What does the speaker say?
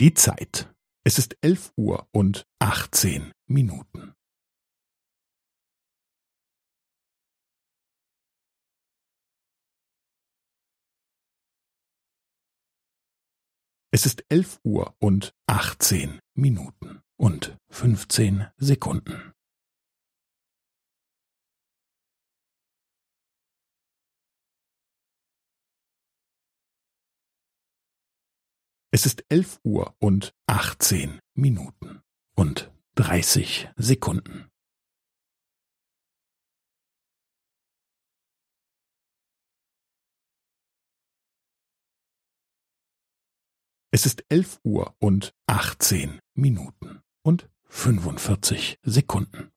Die Zeit. Es ist elf Uhr und achtzehn Minuten. Es ist elf Uhr und achtzehn Minuten und fünfzehn Sekunden. Es ist elf Uhr und achtzehn Minuten und dreißig Sekunden. Es ist elf Uhr und achtzehn Minuten und fünfundvierzig Sekunden.